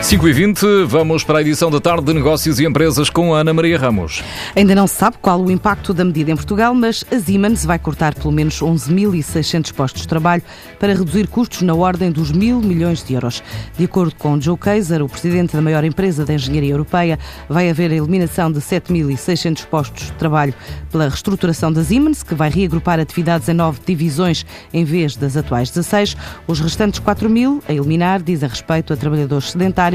5 e 20 vamos para a edição da tarde de Negócios e Empresas com a Ana Maria Ramos. Ainda não se sabe qual o impacto da medida em Portugal, mas a Siemens vai cortar pelo menos 11.600 postos de trabalho para reduzir custos na ordem dos mil milhões de euros. De acordo com Joe Kaiser, o presidente da maior empresa de engenharia europeia, vai haver a eliminação de 7.600 postos de trabalho pela reestruturação da Siemens, que vai reagrupar atividades em nove divisões em vez das atuais 16. Os restantes 4.000 a eliminar diz a respeito a trabalhadores sedentários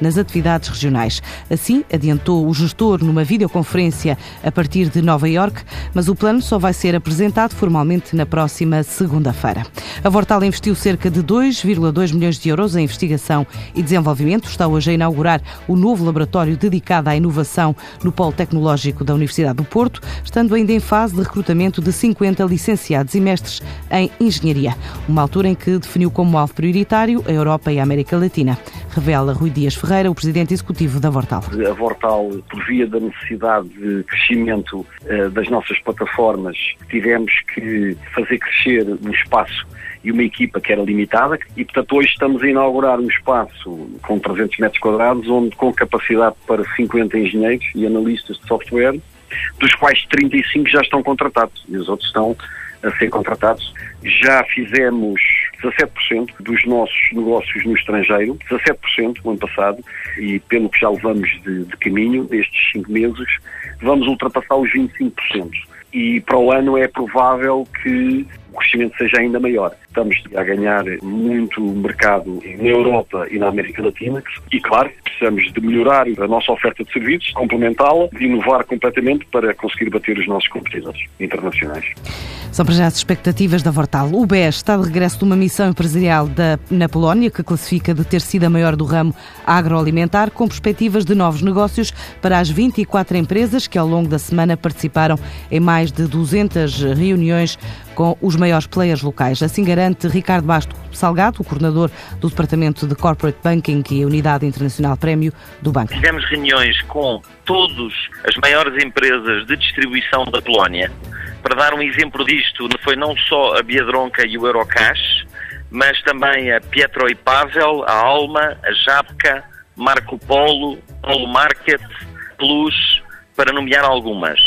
nas atividades regionais. Assim, adiantou o gestor numa videoconferência a partir de Nova Iorque, mas o plano só vai ser apresentado formalmente na próxima segunda-feira. A Vortal investiu cerca de 2,2 milhões de euros em investigação e desenvolvimento. Está hoje a inaugurar o novo laboratório dedicado à inovação no Polo Tecnológico da Universidade do Porto, estando ainda em fase de recrutamento de 50 licenciados e mestres em engenharia, uma altura em que definiu como alvo prioritário a Europa e a América Latina. Revela Rui Dias Ferreira, o presidente executivo da Vortal. A Vortal, por via da necessidade de crescimento uh, das nossas plataformas, tivemos que fazer crescer um espaço e uma equipa que era limitada e, portanto, hoje estamos a inaugurar um espaço com 300 metros quadrados, onde com capacidade para 50 engenheiros e analistas de software, dos quais 35 já estão contratados e os outros estão a ser contratados. Já fizemos 17% dos nossos negócios no estrangeiro, 17% no ano passado, e pelo que já levamos de, de caminho destes cinco meses, vamos ultrapassar os 25%. E para o ano é provável que o crescimento seja ainda maior. Estamos a ganhar muito mercado na Europa e na América Latina e, claro, precisamos de melhorar a nossa oferta de serviços, complementá-la, inovar completamente para conseguir bater os nossos competidores internacionais. São para já as expectativas da Vortal. O BES está de regresso de uma missão empresarial da, na Polónia, que classifica de ter sido a maior do ramo agroalimentar, com perspectivas de novos negócios para as 24 empresas que ao longo da semana participaram em mais de 200 reuniões com os maiores players locais. Assim garante Ricardo Basto Salgado, o coordenador do Departamento de Corporate Banking e Unidade Internacional Prémio do Banco. Fizemos reuniões com todas as maiores empresas de distribuição da Polónia. Para dar um exemplo disto, foi não só a Biedronka e o Eurocash, mas também a Pietro e Pavel, a Alma, a Japka, Marco Polo, Polo Market, Plus, para nomear algumas.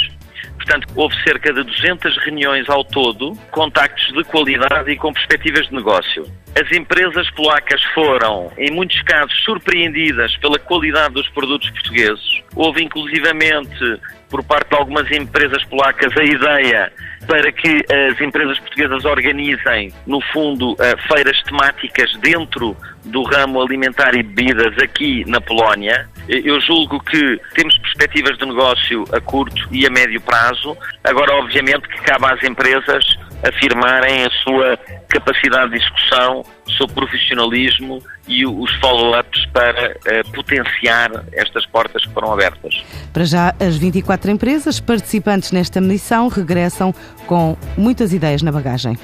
Portanto, houve cerca de 200 reuniões ao todo, contactos de qualidade e com perspectivas de negócio. As empresas polacas foram, em muitos casos, surpreendidas pela qualidade dos produtos portugueses. Houve, inclusivamente, por parte de algumas empresas polacas, a ideia para que as empresas portuguesas organizem, no fundo, eh, feiras temáticas dentro do ramo alimentar e bebidas aqui na Polónia. Eu julgo que temos perspectivas de negócio a curto e a médio prazo. Agora, obviamente, que cabe às empresas afirmarem a sua capacidade de execução, o seu profissionalismo e os follow-ups para uh, potenciar estas portas que foram abertas. Para já, as 24 empresas participantes nesta missão regressam com muitas ideias na bagagem.